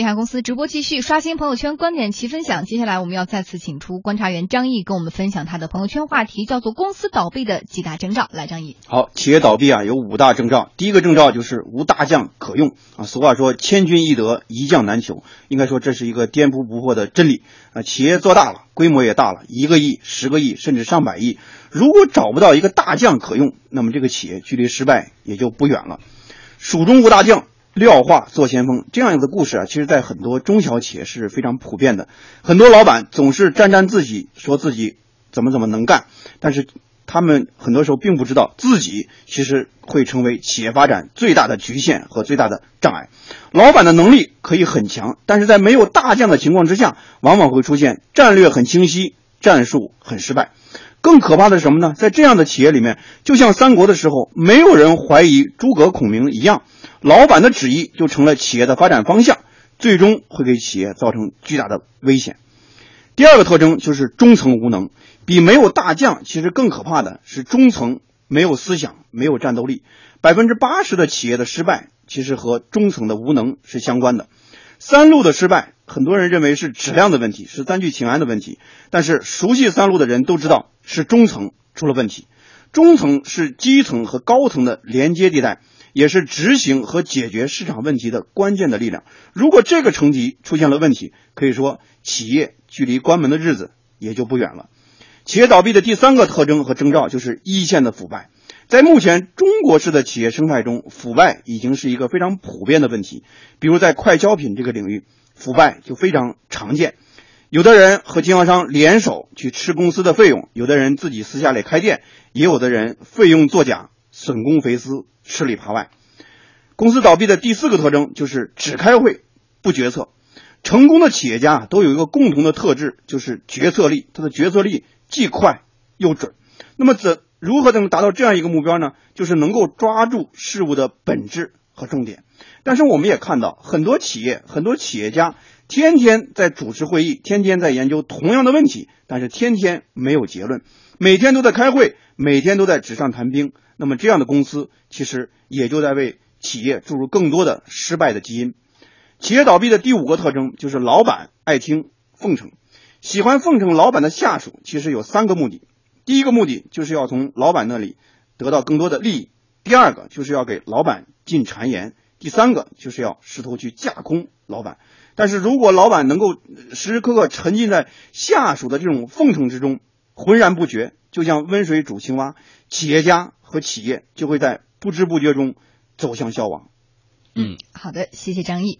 天下公司直播继续，刷新朋友圈观点齐分享。接下来我们要再次请出观察员张毅，跟我们分享他的朋友圈话题，叫做“公司倒闭的几大征兆”。来，张毅。好，企业倒闭啊，有五大征兆。第一个征兆就是无大将可用啊。俗话说“千军易得，一将难求”，应该说这是一个颠扑不破的真理啊。企业做大了，规模也大了，一个亿、十个亿，甚至上百亿，如果找不到一个大将可用，那么这个企业距离失败也就不远了。蜀中无大将。廖化做先锋这样的故事啊，其实，在很多中小企业是非常普遍的。很多老板总是沾沾自喜，说自己怎么怎么能干，但是他们很多时候并不知道自己其实会成为企业发展最大的局限和最大的障碍。老板的能力可以很强，但是在没有大将的情况之下，往往会出现战略很清晰，战术很失败。更可怕的是什么呢？在这样的企业里面，就像三国的时候，没有人怀疑诸葛孔明一样。老板的旨意就成了企业的发展方向，最终会给企业造成巨大的危险。第二个特征就是中层无能，比没有大将其实更可怕的是中层没有思想、没有战斗力。百分之八十的企业的失败其实和中层的无能是相关的。三鹿的失败，很多人认为是质量的问题，是三聚氰胺的问题，但是熟悉三鹿的人都知道是中层出了问题。中层是基层和高层的连接地带。也是执行和解决市场问题的关键的力量。如果这个层级出现了问题，可以说企业距离关门的日子也就不远了。企业倒闭的第三个特征和征兆就是一线的腐败。在目前中国式的企业生态中，腐败已经是一个非常普遍的问题。比如在快消品这个领域，腐败就非常常见。有的人和经销商联手去吃公司的费用，有的人自己私下里开店，也有的人费用作假，损公肥私。吃里扒外，公司倒闭的第四个特征就是只开会不决策。成功的企业家都有一个共同的特质，就是决策力。他的决策力既快又准。那么，怎如何能达到这样一个目标呢？就是能够抓住事物的本质和重点。但是，我们也看到很多企业、很多企业家天天在主持会议，天天在研究同样的问题，但是天天没有结论，每天都在开会，每天都在纸上谈兵。那么这样的公司其实也就在为企业注入更多的失败的基因。企业倒闭的第五个特征就是老板爱听奉承，喜欢奉承老板的下属，其实有三个目的。第一个目的就是要从老板那里得到更多的利益；第二个就是要给老板进谗言；第三个就是要试图去架空老板。但是如果老板能够时时刻刻沉浸在下属的这种奉承之中，浑然不觉，就像温水煮青蛙，企业家。和企业就会在不知不觉中走向消亡。嗯，好的，谢谢张毅。